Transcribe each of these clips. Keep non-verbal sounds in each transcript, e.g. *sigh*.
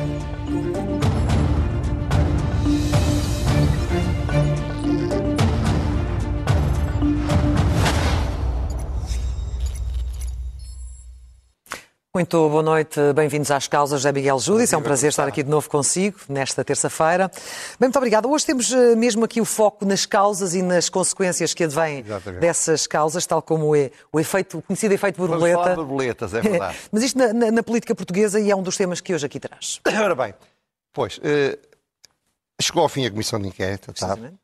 Thank you. Muito boa noite, bem-vindos às causas. José Miguel Júdice, é um prazer estar aqui de novo consigo nesta terça-feira. Bem, muito obrigada. Hoje temos eh, mesmo aqui o foco nas causas e nas consequências que advêm Exatamente. dessas causas, tal como é o efeito, o conhecido efeito Vamos borboleta. falar de borboletas, é verdade. *laughs* Mas isto na, na- na política portuguesa e é um dos temas que hoje aqui traz. *coughs* Ora bem, pois, eh, chegou ao fim a comissão de inquérito, tá? Precisamente.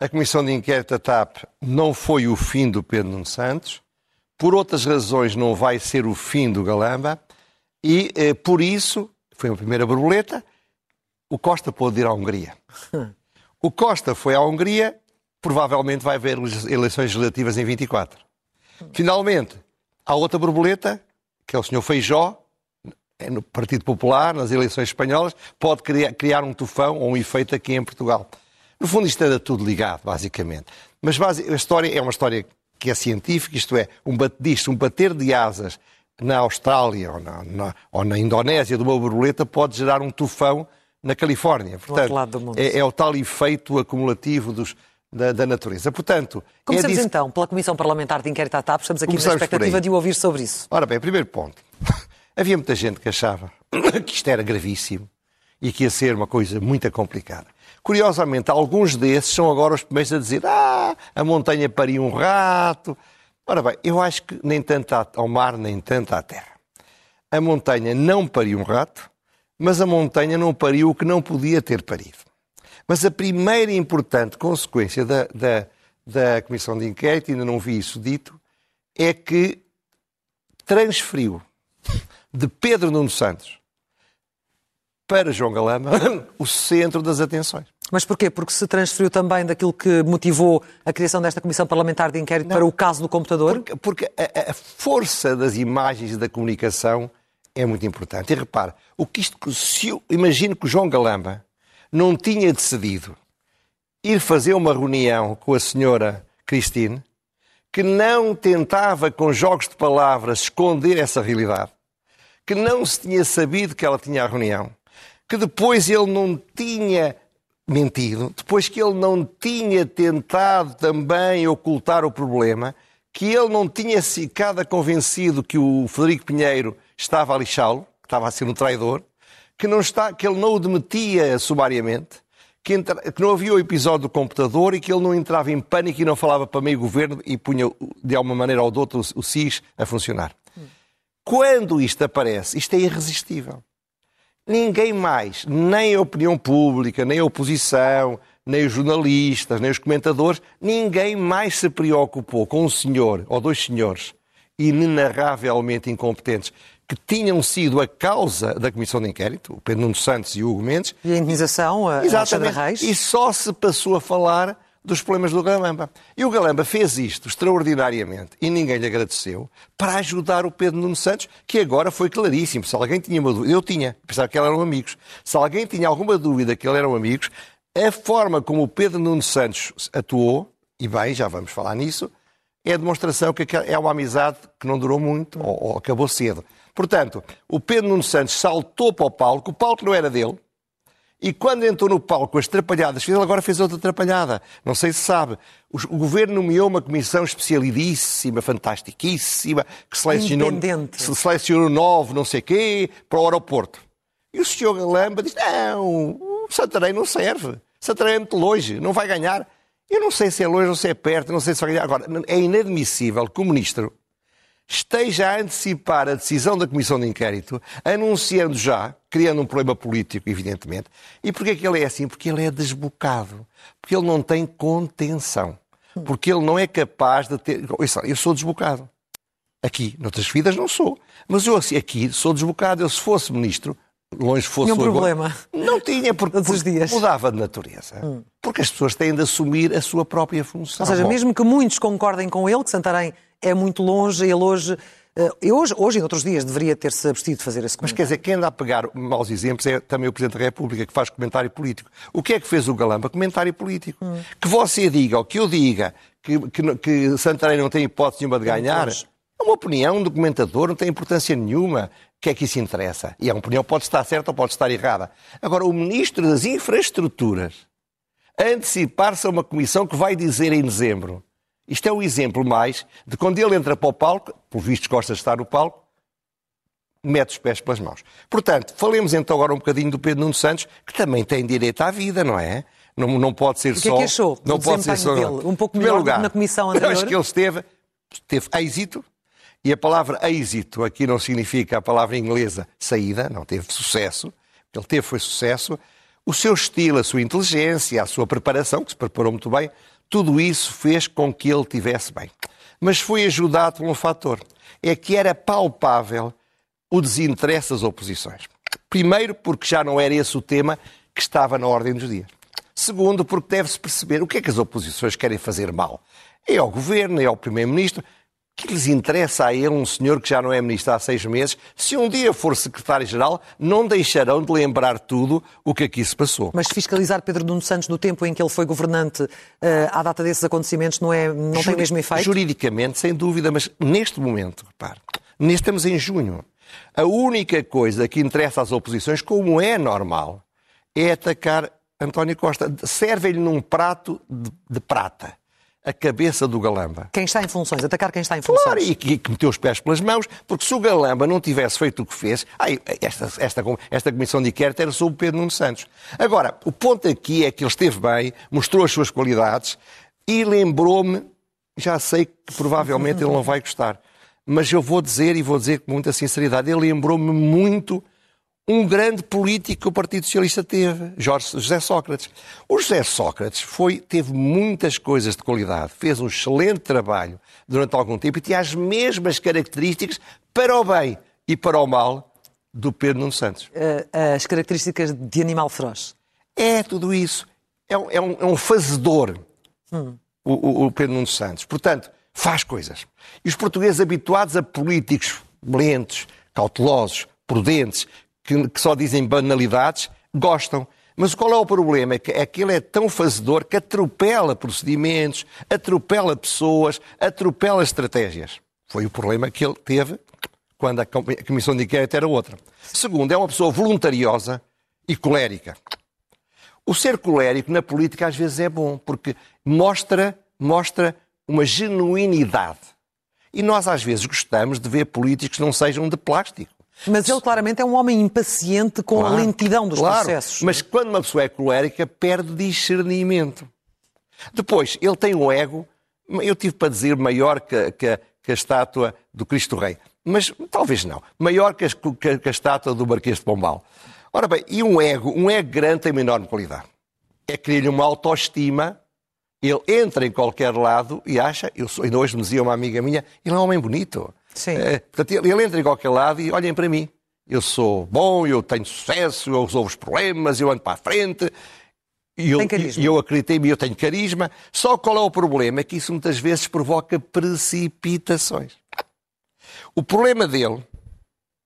A comissão de inquérito da TAP não foi o fim do Pedro Nuno Santos, por outras razões não vai ser o fim do Galamba, e eh, por isso, foi a primeira borboleta, o Costa pôde ir à Hungria. *laughs* O Costa foi à Hungria, provavelmente vai haver eleições legislativas em 24. Finalmente, há outra borboleta, que é o senhor Feijó, é no Partido Popular, nas eleições espanholas, pode criar, criar um tufão ou um efeito aqui em Portugal. No fundo, isto era tudo ligado, basicamente. Mas basi- a história é uma história que é científica, isto é, um, diz-se, um bater de asas na Austrália ou na, na- ou na Indonésia de uma borboleta pode gerar um tufão na Califórnia. Portanto. É, é o tal efeito acumulativo dos- da, da natureza. Portanto, é Começamos disso- então pela Comissão Parlamentar de Inquérito à TAP. Estamos aqui na Começamos por expectativa de o ouvir sobre isso. Ora bem, primeiro ponto. *laughs* Havia muita gente que achava *coughs* que isto era gravíssimo e que ia ser uma coisa muito complicada. Curiosamente, alguns desses são agora os primeiros a dizer ah, a montanha paria um rato. Ora bem, eu acho que nem tanto ao mar, nem tanto à terra. A montanha não pariu um rato, mas a montanha não pariu o que não podia ter parido. Mas a primeira importante consequência da, da, da Comissão de Inquérito, ainda não vi isso dito, é que transferiu de Pedro Nuno Santos para João Galamba *laughs* o centro das atenções. Mas porquê? Porque se transferiu também daquilo que motivou a criação desta Comissão Parlamentar de Inquérito para o caso do computador? Porque, porque a, a força das imagens e da comunicação é muito importante. E repare, o que isto, se eu imagino que o João Galamba não tinha decidido ir fazer uma reunião com a senhora Cristine, que não tentava com jogos de palavras esconder essa realidade, que não se tinha sabido que ela tinha a reunião, que depois ele não tinha mentido, depois que ele não tinha tentado também ocultar o problema, que ele não tinha ficado convencido que o Frederico Pinheiro estava a lixá-lo, que estava a ser um traidor, que, não está, que ele não o demetia sumariamente, que, entra- que não havia o episódio do computador e que ele não entrava em pânico e não falava para meio governo e punha de alguma maneira ou de outra o, o SIS a funcionar. Quando isto aparece, isto é irresistível. Ninguém mais, nem a opinião pública, nem a oposição, nem os jornalistas, nem os comentadores, ninguém mais se preocupou com um senhor ou dois senhores inenarravelmente incompetentes que tinham sido a causa da Comissão de Inquérito, o Pedro Nuno Santos e o Hugo Mendes, E a indenização, a Exatamente. Reis? E só se passou a falar dos problemas do Galamba. E o Galamba fez isto extraordinariamente e ninguém lhe agradeceu para ajudar o Pedro Nuno Santos, que agora foi claríssimo. Se alguém tinha uma dúvida, eu tinha, pensava que eram amigos. Se alguém tinha alguma dúvida que eles eram amigos, a forma como o Pedro Nuno Santos atuou, e bem, já vamos falar nisso, é a demonstração que é uma amizade que não durou muito ou, ou acabou cedo. Portanto, o Pedro Nuno Santos saltou para o palco, o palco não era dele, e quando entrou no palco as trapalhadas, ele agora fez outra trapalhada. Não sei se sabe. O, governo nomeou uma comissão especialidíssima, fantastiquíssima, que selecionou, selecionou nove, não sei quê, para o aeroporto. E o senhor Galamba disse: não, o Santarém não serve. Santarém é muito longe, não vai ganhar. Eu não sei se é longe ou se é perto, não sei se vai ganhar. Agora, é inadmissível que o ministro esteja a antecipar a decisão da Comissão de Inquérito, anunciando já, criando um problema político, evidentemente. E porquê que ele é assim? Porque ele é desbocado. Porque ele não tem contenção. Porque ele não é capaz de ter. Eu sou desbocado. Aqui, noutras vidas, não sou. Mas eu assim, aqui sou desbocado. Eu, se fosse ministro, longe fosse Tinha um o agora- problema. Não tinha, porque, porque dias. Hum. mudava de natureza. Porque as pessoas têm de assumir a sua própria função. Ou seja, Bom, mesmo que muitos concordem com ele, que Santarém é muito longe, ele hoje, eh, e hoje, hoje e noutros dias, deveria ter-se abstido de fazer esse Mas comentário. quer dizer, quem anda a pegar maus exemplos é também o Presidente da República, que faz comentário político. O que é que fez o Galamba? Comentário político. Hum. Que você diga, ou que eu diga, que, que, que Santarém não tem hipótese nenhuma de ganhar, é uma opinião do comentador, não tem importância nenhuma. Que é que isso interessa? E a opinião pode estar certa ou pode estar errada. Agora, o Ministro das Infraestruturas antecipar-se a uma comissão que vai dizer em dezembro. Isto é o exemplo mais de quando ele entra para o palco, por visto gosta de estar no palco, mete os pés pelas mãos. Portanto, falemos então agora um bocadinho do Pedro Nuno Santos, que também tem direito à vida, não é? Não, não pode ser o que só. É que achou não pode ser só. Dele? Um pouco melhor lugar, do que na comissão anterior. *laughs* Eu acho que ele esteve, teve êxito, e a palavra êxito aqui não significa a palavra inglesa saída, não teve sucesso. Ele teve foi sucesso. O seu estilo, a sua inteligência, a sua preparação, que se preparou muito bem, tudo isso fez com que ele tivesse bem. Mas foi ajudado por um fator. É que era palpável o desinteresse das oposições. Primeiro, porque já não era esse o tema que estava na ordem dos dias. Segundo, porque deve-se perceber o que é que as oposições querem fazer mal. É ao governo, é ao primeiro-ministro. O que lhes interessa a ele, um senhor que já não é ministro há seis meses, se um dia for secretário-geral, não deixarão de lembrar tudo o que aqui se passou. Mas fiscalizar Pedro Nuno Santos no tempo em que ele foi governante uh, à data desses acontecimentos não, é, não Juri tem o mesmo efeito? Juridicamente, sem dúvida, mas neste momento, repare, neste, estamos em junho. A única coisa que interessa às oposições, como é normal, é atacar António Costa. Serve-lhe num prato de, de prata a cabeça do Galamba. Quem está em funções, atacar quem está em funções. Claro, e que, que meteu os pés pelas mãos, porque se o Galamba não tivesse feito o que fez, ai, esta, esta, esta comissão de inquérito era sobre Pedro Nuno Santos. Agora, o ponto aqui é que ele esteve bem, mostrou as suas qualidades e lembrou-me, já sei que provavelmente ele não vai gostar, mas eu vou dizer, e vou dizer com muita sinceridade, ele lembrou-me muito um grande político que o Partido Socialista teve, Jorge, José Sócrates. O José Sócrates foi, teve muitas coisas de qualidade, fez um excelente trabalho durante algum tempo e tinha as mesmas características para o bem e para o mal do Pedro Nuno Santos. Uh, as características de animal feroz. É tudo isso. É um, é um, é um fazedor, hum. o, o Pedro Nuno Santos. Portanto, faz coisas. E os portugueses habituados a políticos lentos, cautelosos, prudentes, que, que só dizem banalidades, gostam. Mas qual é o problema? É que, ele é tão fazedor que atropela procedimentos, atropela pessoas, atropela estratégias. Foi o problema que ele teve quando a comissão de inquérito era outra. Segundo, é uma pessoa voluntariosa e colérica. O ser colérico na política às vezes é bom, porque mostra, mostra uma genuinidade. E nós às vezes gostamos de ver políticos que não sejam de plástico. Mas ele claramente é um homem impaciente com claro, a lentidão dos claro, processos. Mas quando uma pessoa é colérica, perde discernimento. Depois, ele tem um ego, eu tive para dizer maior que, que, que a estátua do Cristo Rei. Mas talvez não. Maior que a, que a estátua do Marquês de Pombal. Ora bem, e um ego? Um ego grande tem uma enorme qualidade. É criar-lhe uma autoestima. Ele entra em qualquer lado e acha, eu sou, ainda hoje me dizia uma amiga minha, ele é um homem bonito. Sim. É, portanto, ele entra em qualquer lado e olhem para mim. Eu sou bom, eu tenho sucesso, eu resolvo os problemas, eu ando para a frente. E eu, e eu acreditei em mim, eu tenho carisma. Só qual é o problema? É que isso muitas vezes provoca precipitações. O problema dele,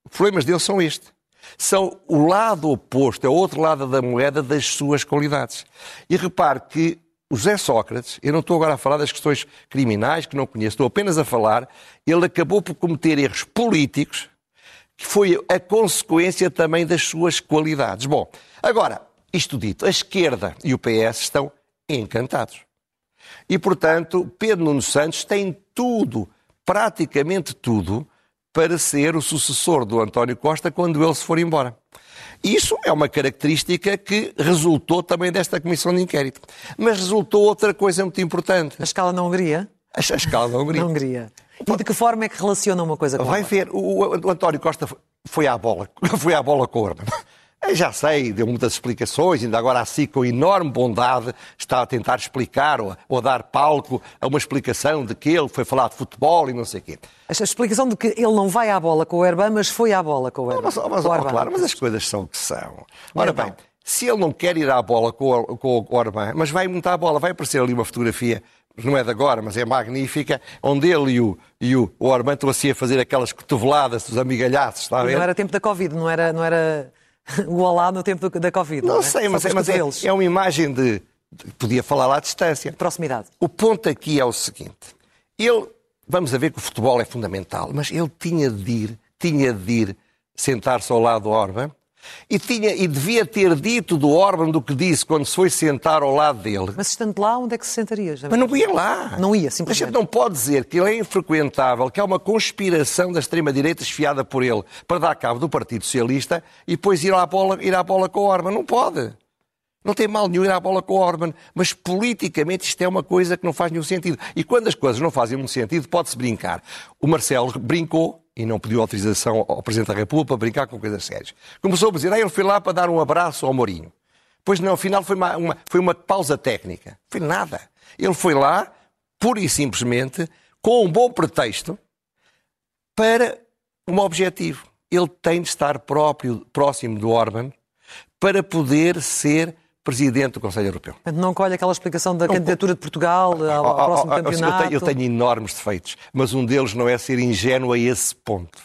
os problemas dele são estes. São o lado oposto, é o outro lado da moeda das suas qualidades. E repare que o José Sócrates, eu não estou agora a falar das questões criminais, que não conheço, estou apenas a falar, ele acabou por cometer erros políticos, que foi a consequência também das suas qualidades. Bom, agora, isto dito, a esquerda e o PS estão encantados. E, portanto, Pedro Nuno Santos tem tudo, praticamente tudo, para ser o sucessor do António Costa quando ele se for embora. Isso é uma característica que resultou também desta comissão de inquérito. Mas resultou outra coisa muito importante. A escala na Hungria? A, a escala na Hungria. *laughs* na Hungria. E de que forma é que relaciona uma coisa com a Vai ver, o, o, António Costa foi à bola, *laughs* foi à bola com o Orban. Já sei, deu muitas explicações, ainda agora assim com enorme bondade está a tentar explicar ou, ou dar palco a uma explicação de que ele foi falar de futebol e não sei o quê. A explicação de que ele não vai à bola com o Erban, mas foi à bola com o Erban. Mas, mas, oh, claro, mas as coisas são o que são. Ora bem, se ele não quer ir à bola com o, com o Orban, mas vai montar a bola, vai aparecer ali uma fotografia não é de agora, mas é magnífica, onde ele e o, e o Orban estão assim a fazer aquelas cotoveladas dos amigalhaços, está a ver? Não era tempo da Covid, não era, não era *laughs* o olá no tempo da Covid. Não, não é? sei, mas, é, mas é, é, uma imagem de, de, Podia falar lá à distância. Proximidade. O ponto aqui é o seguinte: ele. Vamos a ver que o futebol é fundamental, mas ele tinha de ir, tinha de ir sentar-se ao lado do Orban, e, tinha, e devia ter dito do Orban do que disse quando se foi sentar ao lado dele. Mas estando lá, onde é que se sentaria? Já Mas não ia lá. Não ia, A simplesmente. gente não pode dizer que ele é infrequentável, que há uma conspiração da extrema-direita esfiada por ele para dar cabo do Partido Socialista e depois ir à bola, ir à bola com o Orban. Não pode. Não tem mal nenhum ir à bola com o Orban, mas politicamente isto é uma coisa que não faz nenhum sentido. E quando as coisas não fazem nenhum sentido, pode-se brincar. O Marcelo brincou e não pediu autorização ao Presidente da República para brincar com coisas sérias. Começou a dizer, ah, ele foi lá para dar um abraço ao Mourinho. Pois não, afinal foi uma, uma- foi uma pausa técnica. Foi nada. Ele foi lá, pura e simplesmente, com um bom pretexto, para um objetivo. Ele tem de estar próprio, próximo do Orban para poder ser presidente do Conselho Europeu. Portanto, não colhe aquela explicação da candidatura de Portugal ao, ao próximo Oh, oh, oh, campeonato. Eu tenho, eu tenho enormes defeitos, mas um deles não é ser ingênuo a esse ponto.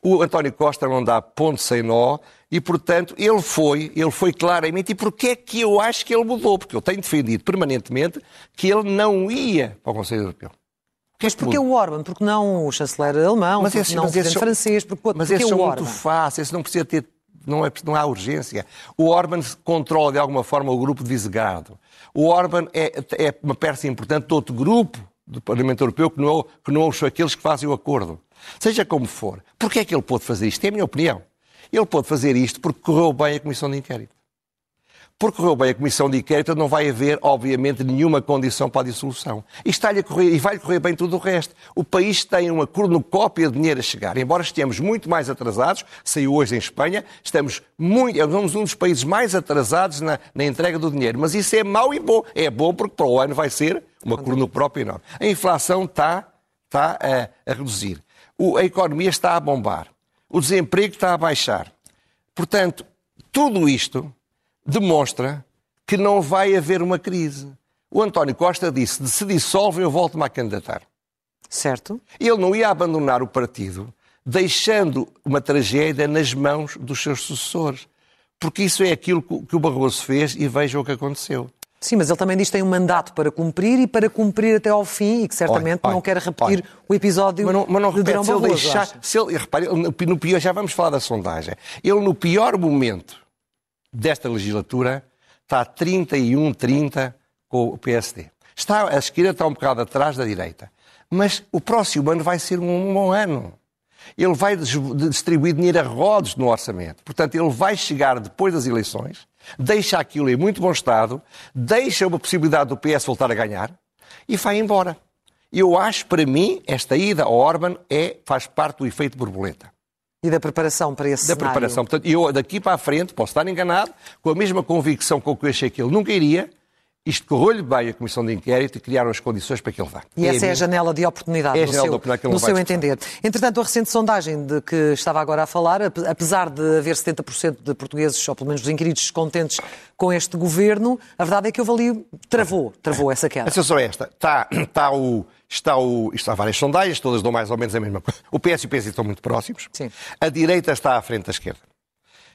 O António Costa não dá ponto sem nó e, portanto, ele foi, ele foi claramente. E porquê é que eu acho que ele mudou? Porque eu tenho defendido permanentemente que ele não ia para o Conselho Europeu. Porquê Mas que porquê o Orban? Porque não o chanceler alemão? Mas porque esses- não o mas esses presidente são- francês? Porque, Mas porquê esses são o muito Orban? fáceis, não precisa ter. Não, é, não há urgência. O Orban controla de alguma forma o grupo de Visegrado. O Orban é, é uma peça importante de outro grupo do Parlamento Europeu que não, que não são aqueles que fazem o acordo. Seja como for. Porquê é que ele pôde fazer isto? É a minha opinião. Ele pôde fazer isto porque correu bem a Comissão de Inquérito. Porque correu bem a Comissão de Inquérito, não vai haver, obviamente, nenhuma condição para a dissolução. E está-lhe a correr, e vai correr bem tudo o resto. O país tem uma cornucópia de dinheiro a chegar. Embora estejamos muito mais atrasados, saiu hoje em Espanha, estamos muito, somos um dos países mais atrasados na, na entrega do dinheiro. Mas isso é mau e bom. É bom porque para o ano vai ser uma cornucópia enorme. A inflação está, está a, a reduzir. O- a economia está a bombar. O desemprego está a baixar. Portanto, tudo isto demonstra que não vai haver uma crise. O António Costa disse: se dissolve, eu volto-me a candidatar. Certo? Ele não ia abandonar o partido, deixando uma tragédia nas mãos dos seus sucessores. Porque isso é aquilo que o- Barroso fez e veja o que aconteceu. Sim, mas ele também diz que tem um mandato para cumprir e para cumprir até ao fim e que certamente Olha, não quer repetir olha. o episódio Mas não, mas não de repete, Durão se ele Barroso, deixar. Se ele, repare, no pior, já vamos falar da sondagem. Ele, no pior momento desta legislatura, está 31-30 com o PSD. Está, a esquerda está um bocado atrás da direita. Mas o próximo ano vai ser um, bom ano. Ele vai distribuir dinheiro a rodos no orçamento. Portanto, ele vai chegar depois das eleições, deixa aquilo em muito bom estado, deixa uma possibilidade do PS voltar a ganhar e vai embora. Eu acho, para mim, esta ida ao Orban é, faz parte do efeito borboleta E da preparação para esse da cenário. preparação. Portanto, eu daqui para a frente, posso estar enganado, com a mesma convicção com que eu achei que ele nunca iria, isto correu-lhe bem a Comissão de Inquérito e criaram as condições para que ele vá. E essa é a minha- janela de oportunidade, É a no janela seu, de oportunidade no seu entender. Entretanto, a recente sondagem de que estava agora a falar, ap- apesar de haver 70% de portugueses, ou pelo menos dos inquiridos, descontentes com este governo, a verdade é que houve ali, travou, travou essa queda. A esta. Está, está o, está o, isto há várias sondagens, todas dão mais ou menos a mesma coisa. O PS e o PS estão muito próximos. Sim. A direita está à frente da esquerda.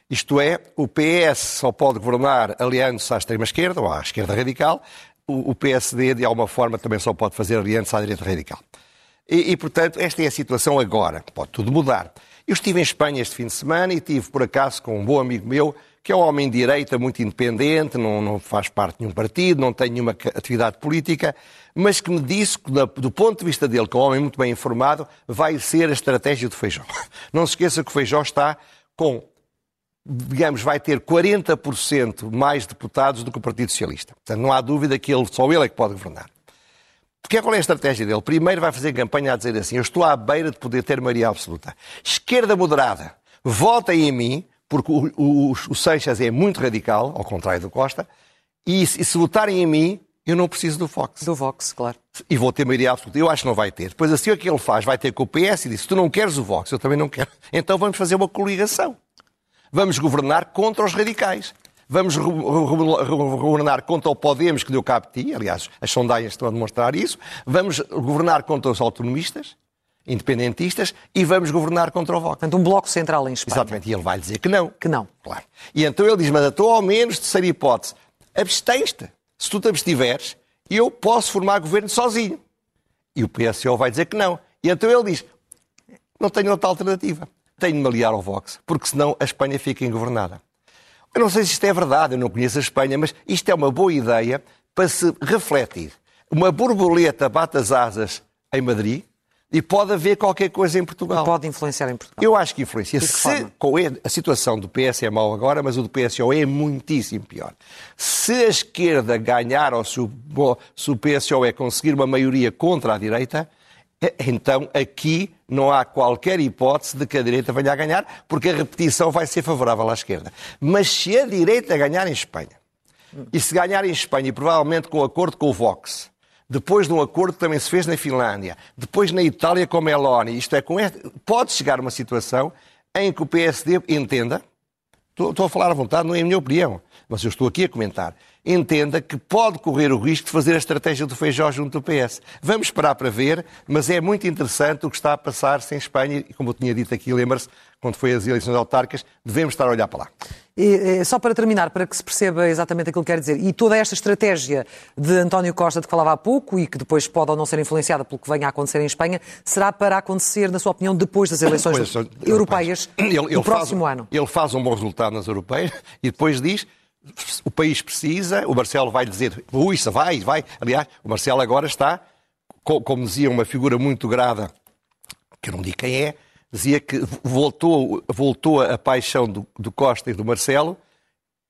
Isto é, o PS só pode governar aliando-se à extrema-esquerda ou à esquerda radical. O, PSD, de alguma forma, também só pode fazer aliando-se à direita radical. E, e, portanto, esta é a situação agora. Pode tudo mudar. Eu estive em Espanha este fim de semana e tive, por acaso, com um bom amigo meu, que é um homem de direita muito independente, não, não faz parte de nenhum partido, não tem nenhuma atividade política, mas que me disse que, do ponto de vista dele, que é um homem muito bem informado, vai ser a estratégia do Feijó. *laughs* Não se esqueça que o Feijó está com digamos, vai ter 40% mais deputados do que o Partido Socialista. Portanto, não há dúvida que ele, só ele é que pode governar. Porque qual é a estratégia dele? Primeiro vai fazer campanha a dizer assim, eu estou à beira de poder ter maioria absoluta. Esquerda moderada, votem em mim, porque o, o, o Seixas é muito radical, ao contrário do Costa, e, se- e se votarem em mim, eu não preciso do Fox. Do Vox, claro. E vou ter maioria absoluta. Eu acho que não vai ter. Depois assim o que ele faz? Vai ter com o PS e diz, tu não queres o Vox, eu também não quero. Então vamos fazer uma coligação. Vamos governar contra os radicais. Vamos governar contra o Podemos, que deu cabo de ti. Aliás, as sondagens estão a demonstrar isso. Vamos governar contra os autonomistas, independentistas, e vamos governar contra o Vox. Portanto, um bloco central em Espanha. Exatamente. E ele vai dizer que não. Que não. Claro. E então ele diz, mas estou ao menos, terceira hipótese, abstens-te. Se tu te abstiveres, eu posso formar governo sozinho. E o PSO vai dizer que não. E então ele diz, não tenho outra alternativa. Tenho de me aliar ao Vox, porque senão a Espanha fica ingovernada. Eu não sei se isto é verdade, eu não conheço a Espanha, mas isto é uma boa ideia para se refletir. Uma borboleta bate as asas em Madrid e pode haver qualquer coisa em Portugal. Pode influenciar em Portugal. Eu acho que influencia. Que Se, com a situação do PS é mau agora, mas o do PSO é muitíssimo pior. Se a esquerda ganhar ou se o, se o PSO é conseguir uma maioria contra a direita, então aqui não há qualquer hipótese de que a direita venha a ganhar, porque a repetição vai ser favorável à esquerda. Mas se a direita ganhar em Espanha, e se ganhar em Espanha, e provavelmente com acordo com o Vox, depois de um acordo que também se fez na Finlândia, depois na Itália com Meloni, isto é, com este, pode chegar uma situação em que o PSD entenda, estou, estou a falar à vontade, não é a minha opinião, mas eu estou aqui a comentar, entenda que pode correr o risco de fazer a estratégia do feijó junto do PS. Vamos esperar para ver, mas é muito interessante o que está a passar-se em Espanha, e como eu tinha dito aqui, lembra-se, quando foi as eleições autárquicas, devemos estar a olhar para lá. E, só para terminar, para que se perceba exatamente aquilo que quer dizer, e toda esta estratégia de António Costa de que falava há pouco e que depois pode ou não ser influenciada pelo que venha a acontecer em Espanha, será para acontecer, na sua opinião, depois das *coughs* eleições Depois, europeias ele, ele do faz- próximo ano? Ele faz um bom resultado nas europeias e depois diz o país precisa, o Marcelo vai dizer, ui, isso vai, vai. Aliás, o Marcelo agora está, co- como dizia uma figura muito grada, que eu não digo quem é, dizia que voltou, voltou a paixão do, do Costa e do Marcelo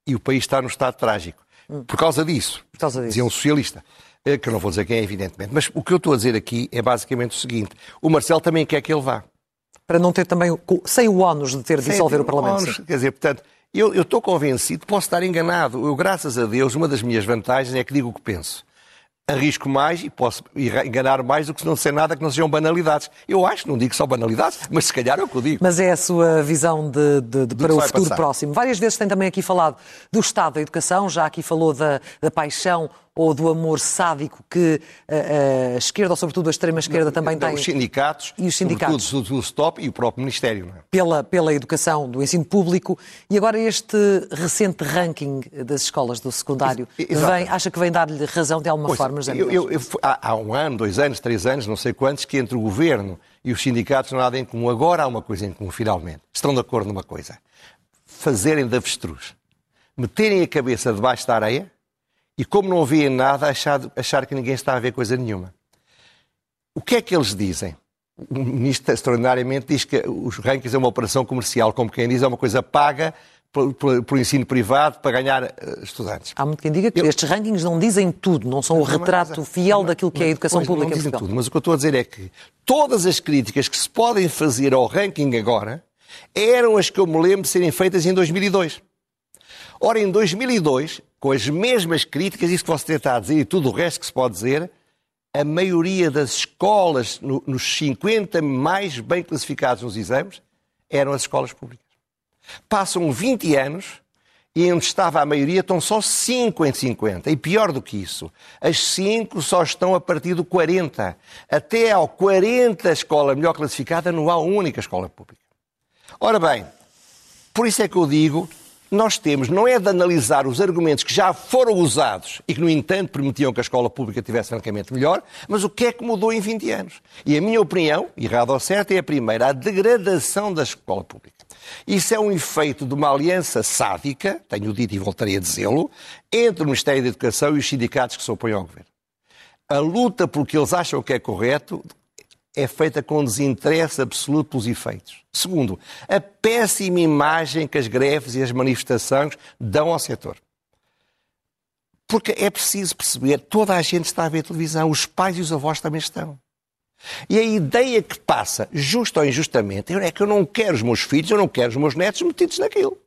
e o país está num estado trágico. Por causa disso, Por causa disso. dizia um socialista, eh, que eu não vou dizer quem é, evidentemente. Mas o que eu estou a dizer aqui é basicamente o seguinte: o Marcelo também quer que ele vá. Para não ter também, sem o ónus de ter de dissolver o Parlamento. ónus. Quer dizer, portanto, eu, estou convencido, posso estar enganado. Eu, graças a Deus, uma das minhas vantagens é que digo o que penso. Arrisco mais e posso enganar mais do que se não disser nada que não sejam banalidades. Eu acho, não digo só banalidades, mas se calhar é o que eu digo. Mas é a sua visão de, de- de- para o futuro passar. próximo. Várias vezes tem também aqui falado do Estado da Educação, já aqui falou da, da paixão ou do amor sádico que a, a esquerda, ou sobretudo a extrema-esquerda, também Não, tem Os sindicatos, E os sindicatos. sobretudo o STOP e o próprio Ministério. Não é? pela, pela educação do ensino público. E agora este recente ranking das escolas do secundário, vem, acha que vem dar-lhe razão de alguma Pois, forma, José eu- eu- eu há, há um ano, dois anos, três anos, não sei quantos, que entre o governo e os sindicatos não há nada em comum. Agora há uma coisa em comum, finalmente. Estão de acordo numa coisa. Fazerem de avestruz. Meterem a cabeça debaixo da areia e, como não veem nada, achar, achar que ninguém está a ver coisa nenhuma. O que é que eles dizem? O ministro, extraordinariamente, diz que os rankings é uma operação comercial, como quem diz, é uma coisa paga pelo- pelo ensino privado para ganhar eh, estudantes. Há muito quem diga que estes rankings não dizem tudo, não são o mas- retrato fiel mas- daquilo que é a educação pública não em dizem tudo, mas o que eu estou a dizer é que todas as críticas que se podem fazer ao ranking agora eram as que eu me lembro de serem feitas em 2002. Ora, em 2002, com as mesmas críticas, isso que você está a dizer e tudo o resto que se pode dizer, a maioria das escolas, no- nos 50 mais bem classificados nos exames, eram as escolas públicas. Passam 20 anos e onde estava a maioria estão só 5 em 50. E pior do que isso, as 5 só estão a partir do 40. Até ao 40 escola melhor classificada não há única escola pública. Ora bem, por isso é que eu digo, nós temos, não é de analisar os argumentos que já foram usados e que, no entanto, permitiam que a escola pública tivesse francamente melhor, mas o que é que mudou em 20 anos. E a minha opinião, errado ou certo, é a primeira, a degradação da escola pública. Isso é um efeito de uma aliança sádica, tenho dito e voltarei a dizê-lo, entre o Ministério da Educação e os sindicatos que se opõem ao governo. A luta pelo que eles acham que é correto é feita com desinteresse absoluto pelos efeitos. Segundo, a péssima imagem que as greves e as manifestações dão ao setor. Porque é preciso perceber, toda a gente está a ver televisão, os pais e os avós também estão. E a ideia que passa, justa ou injustamente, é que eu não quero os meus filhos, eu não quero os meus netos metidos naquilo.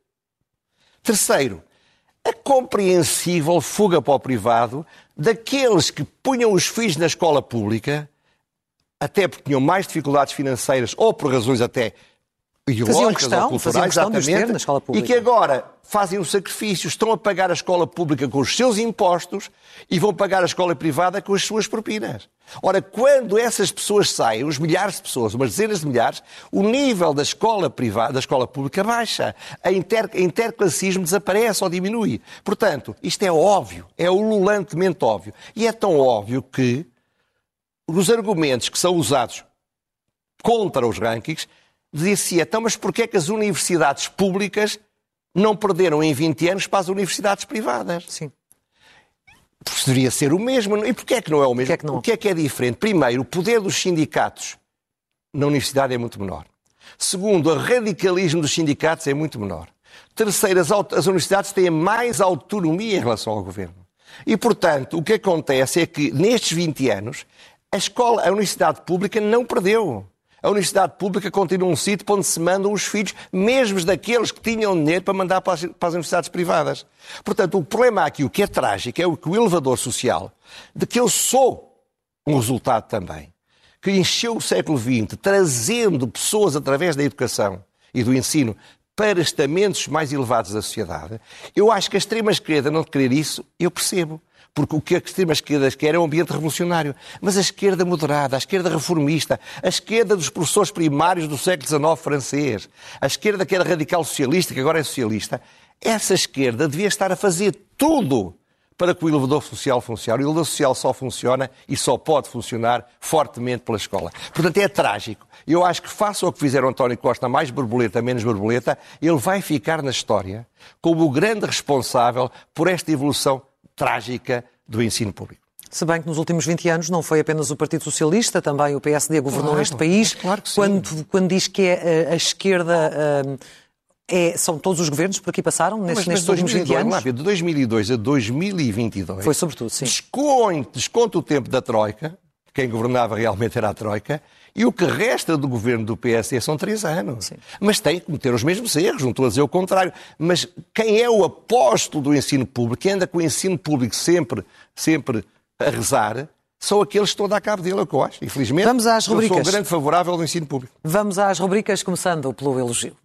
Terceiro, a compreensível fuga para o privado daqueles que punham os filhos na escola pública, até porque tinham mais dificuldades financeiras ou por razões até ideológicas questão, ou culturais, exatamente, na escola e pública. que agora fazem o sacrifício, estão a pagar a escola pública com os seus impostos e vão pagar a escola privada com as suas propinas. Ora, quando essas pessoas saem, os milhares de pessoas, umas dezenas de milhares, o nível da escola privada, da escola pública baixa. A inter, interclassismo desaparece ou diminui. Portanto, isto é óbvio, é ululantemente óbvio. E é tão óbvio que os argumentos que são usados contra os rankings dizia-se, então, mas porquê é que as universidades públicas não perderam em 20 anos para as universidades privadas? Sim. Deveria ser o mesmo. E porquê é que não é o mesmo? Que é que não? O que é que é diferente? Primeiro, o poder dos sindicatos na universidade é muito menor. Segundo, o radicalismo dos sindicatos é muito menor. Terceiro, as, as universidades têm mais autonomia em relação ao governo. E, portanto, o que acontece é que, nestes 20 anos, a escola, a universidade pública não perdeu. A universidade pública continua um sítio onde se mandam os filhos, mesmo daqueles que tinham dinheiro para mandar para as, para as universidades privadas. Portanto, o problema aqui, o que é trágico, é o que o elevador social, de que eu sou um resultado também, que encheu o século XX, trazendo pessoas através da educação e do ensino para estamentos mais elevados da sociedade, eu acho que a extrema-esquerda não querer isso, eu percebo. Porque o que a extrema-esquerda quer é um ambiente revolucionário. Mas a esquerda moderada, a esquerda reformista, a esquerda dos professores primários do século XIX francês, a esquerda que era radical socialista, que agora é socialista, essa esquerda devia estar a fazer tudo para que o elevador social funcione. O elevador social só funciona e só pode funcionar fortemente pela escola. Portanto, é trágico. Eu acho que, faça o que fizeram António Costa, mais borboleta, menos borboleta, ele vai ficar na história como o grande responsável por esta evolução trágica do ensino público. Se bem que nos últimos 20 anos não foi apenas o Partido Socialista, também o PSD governou claro, este país. Claro que sim. Quando, quando diz que é a, eh, a esquerda. Uh, é, são todos os governos por aqui passaram nestes, nestes últimos 20 anos? Lá, de 2002 a 2022. Foi sobretudo, sim. Desconta, desconta o tempo da Troika, quem governava realmente era a Troika, e o que resta do governo do PSD são três anos. Sim. Mas tem que cometer os mesmos erros, não estou a dizer o contrário. Mas quem é o apóstolo do ensino público, quem anda com o ensino público sempre, sempre a rezar, são aqueles que estão a dar cabo dele, é o que eu acho. Infelizmente, Vamos às rubricas. eu sou um grande favorável do ensino público. Vamos às rubricas, começando pelo elogio.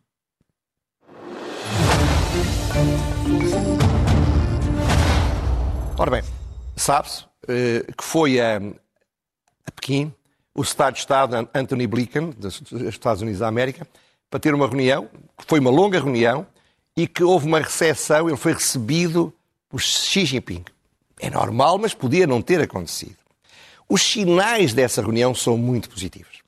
Ora bem, sabe-se uh, que foi a, a Pequim o secretário de Estado Anthony Blinken, dos Estados Unidos da América, para ter uma reunião, que foi uma longa reunião, e que houve uma recepção, ele foi recebido por Xi Jinping. É normal, mas podia não ter acontecido. Os sinais dessa reunião são muito positivos.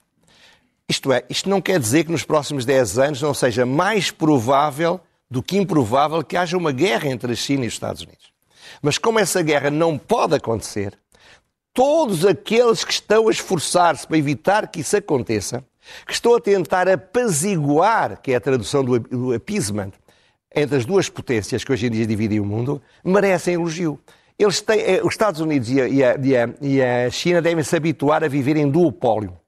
Isto é, isto não quer dizer que nos próximos 10 anos não seja mais provável do que improvável que haja uma guerra entre a China e os Estados Unidos. Mas como essa guerra não pode acontecer, todos aqueles que estão a esforçar-se para evitar que isso aconteça, que estão a tentar apaziguar, que é a tradução do appeasement, entre as duas potências que hoje em dia dividem o mundo, merecem elogio. Eles têm, eh, os Estados Unidos e a, e, a, e a, China devem se habituar a viver em duopólio.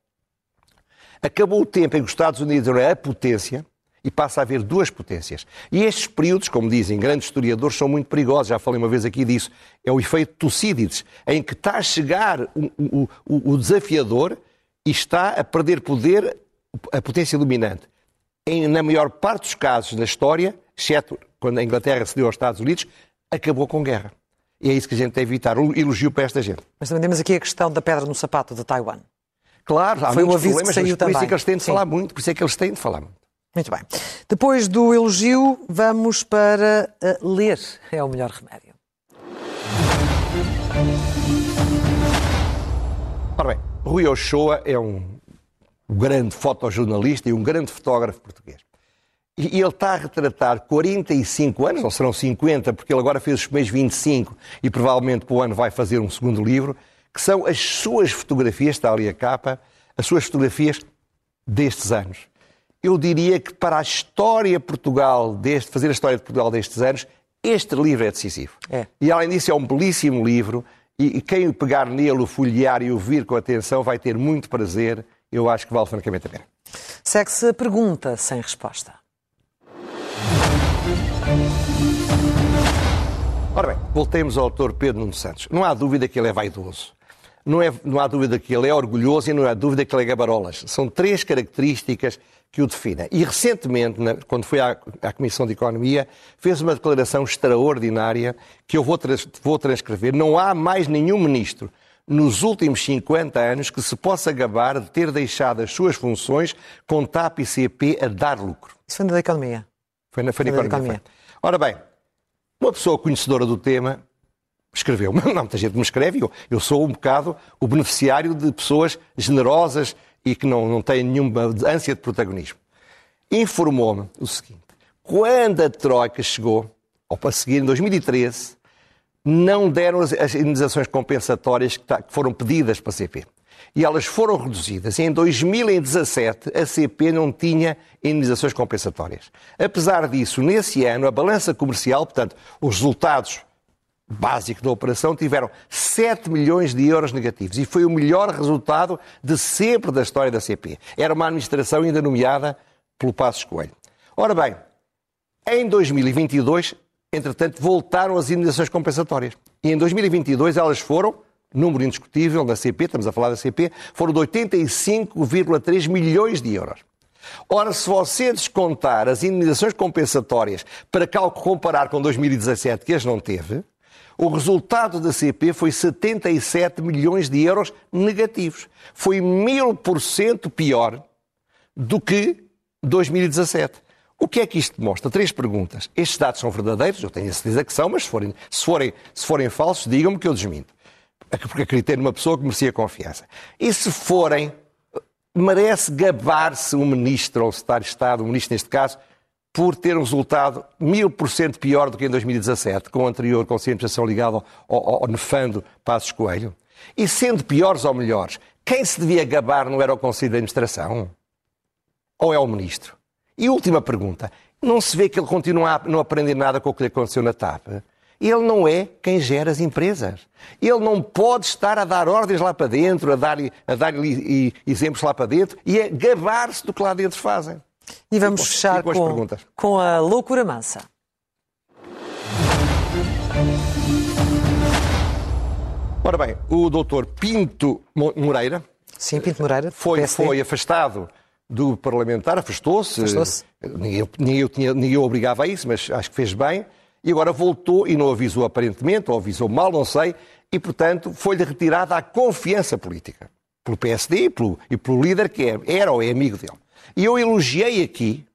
Acabou o tempo em que os Estados Unidos eram a potência e passa a haver duas potências. E estes períodos, como dizem grandes historiadores, são muito perigosos. Já falei uma vez aqui disso. É o efeito Tucídides, em que está a chegar o, o, o, desafiador e está a perder poder a potência dominante. Em, na maior parte dos casos na história, exceto quando a Inglaterra cedeu aos Estados Unidos, acabou com guerra. E é isso que a gente tem que evitar. Um elogio para esta gente. Mas também temos aqui a questão da pedra no sapato de Taiwan. Claro, há Foi muitos problemas, que saiu por também. isso é que eles têm de Sim. falar muito, por isso é que eles têm de falar muito. Muito bem. Depois do elogio, vamos para uh, ler. É o melhor remédio. Ora bem, Rui Ochoa é um grande fotojornalista e um grande fotógrafo português. E ele está a retratar 45 anos, ou serão 50, porque ele agora fez os primeiros 25 e provavelmente para o ano vai fazer um segundo livro, que são as suas fotografias, está ali a capa, as suas fotografias destes anos eu diria que para a história de Portugal, deste, fazer a história de Portugal destes anos, este livro é decisivo. É. E além disso é um belíssimo livro e, quem pegar nele, o folhear e o vir com atenção vai ter muito prazer. Eu acho que vale francamente a pena. Segue-se a pergunta sem resposta. Ora bem, voltemos ao autor Pedro Nuno Santos. Não há dúvida que ele é vaidoso. Não, é, não há dúvida que ele é orgulhoso e não há dúvida que ele é gabarolas. São três características que o defina. E recentemente, quando foi à, à, Comissão de Economia, fez uma declaração extraordinária que eu vou, trans, vou transcrever. Não há mais nenhum ministro nos últimos 50 anos que se possa gabar de ter deixado as suas funções com TAP e CP a dar lucro. Isso foi na da Economia. Foi na, foi na economia. economia. Ora bem, uma pessoa conhecedora do tema escreveu. *laughs* Não, muita gente me escreve. Eu, eu sou um bocado o beneficiário de pessoas generosas e que não, não têm nenhuma ânsia de protagonismo. informou-me o seguinte: quando a Troika chegou, ou para seguir em 2013, não deram as, indenizações compensatórias que, tá, que foram pedidas para a CP. E elas foram reduzidas. E em 2017, a CP não tinha indenizações compensatórias. Apesar disso, nesse ano, a balança comercial, portanto, os resultados básicos da operação, tiveram 7 milhões de euros negativos. E foi o melhor resultado de sempre da história da CP. Era uma administração ainda nomeada pelo Passos Coelho. Ora bem, em 2022, entretanto, voltaram as indenizações compensatórias. E em 2022 elas foram, número indiscutível da CP, estamos a falar da CP, foram de 85,3 milhões de euros. Ora, se você descontar as indenizações compensatórias para comparar com 2017, que as não teve, o resultado da CP foi 77 milhões de euros negativos. Foi mil por cento pior do que 2017. O que é que isto mostra? Três perguntas. Estes dados são verdadeiros? Eu tenho a certeza que são, mas se forem, se forem, se forem falsos, digam-me que eu desminto. Porque acreditei numa pessoa que merecia confiança. E se forem, merece gabar-se o ministro, ou secretário de Estado, o ministro neste caso, por ter um resultado mil por cento pior do que em 2017, com o anterior conscientização ligada ao, ao, ao nefando Passos Coelho. E sendo piores ou melhores, quem se devia gabar não era o Conselho de Administração? Ou é o Ministro? E última pergunta. Não se vê que ele continua a não aprender nada com o que lhe aconteceu na TAP? Ele não é quem gera as empresas. Ele não pode estar a dar ordens lá para dentro, a dar, a dar exemplos lá para dentro e a gabar-se do que lá dentro fazem. E vamos e fechar com, com, com a loucura mansa. Ora bem, o doutor Pinto Moreira. Sim, Pinto Moreira. Foi, foi afastado do parlamentar, afastou-se. Afastou ninguém, ninguém, tinha, ninguém o obrigava a isso, mas acho que fez bem. E agora voltou e não avisou aparentemente, ou avisou mal, não sei, e portanto foi-lhe retirada a confiança política. Pelo PSD e pelo, e pelo líder que é, era ou é amigo dele. E eu elogiei aqui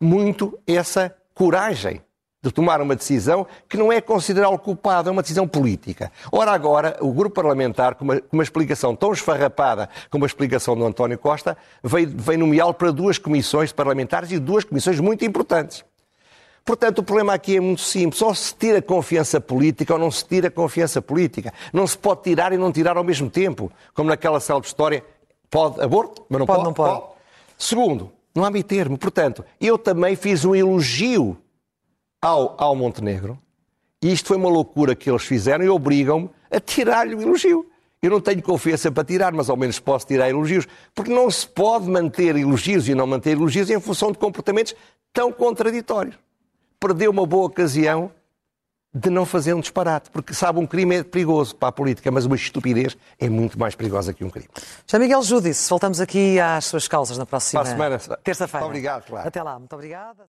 muito essa coragem de tomar uma decisão que não é considerá-lo culpado, é uma decisão política. Ora, agora, o grupo parlamentar, com uma, com uma explicação tão esfarrapada como a explicação do António Costa, veio, veio nomeá-lo para duas comissões parlamentares e duas comissões muito importantes. Portanto, o problema aqui é muito simples. Ou se tira confiança política ou não se tira confiança política. Não se pode tirar e não tirar ao mesmo tempo. Como naquela célebre história, pode aborto, mas não pode. pode não pode. pode. Segundo, não há meio termo. Portanto, eu também fiz um elogio ao, ao Montenegro. E isto foi uma loucura que eles fizeram e obrigam-me a tirar-lhe o elogio. Eu não tenho confiança para tirar, mas ao menos posso tirar elogios. Porque não se pode manter elogios e não manter elogios em função de comportamentos tão contraditórios. Perdeu uma boa ocasião de não fazer um disparate. Porque, sabe, um crime é perigoso para a política, mas uma estupidez é muito mais perigosa que um crime. Já Miguel Judice, voltamos aqui às suas causas na próxima semana. terça-feira. Obrigado, claro. Até lá, muito obrigada.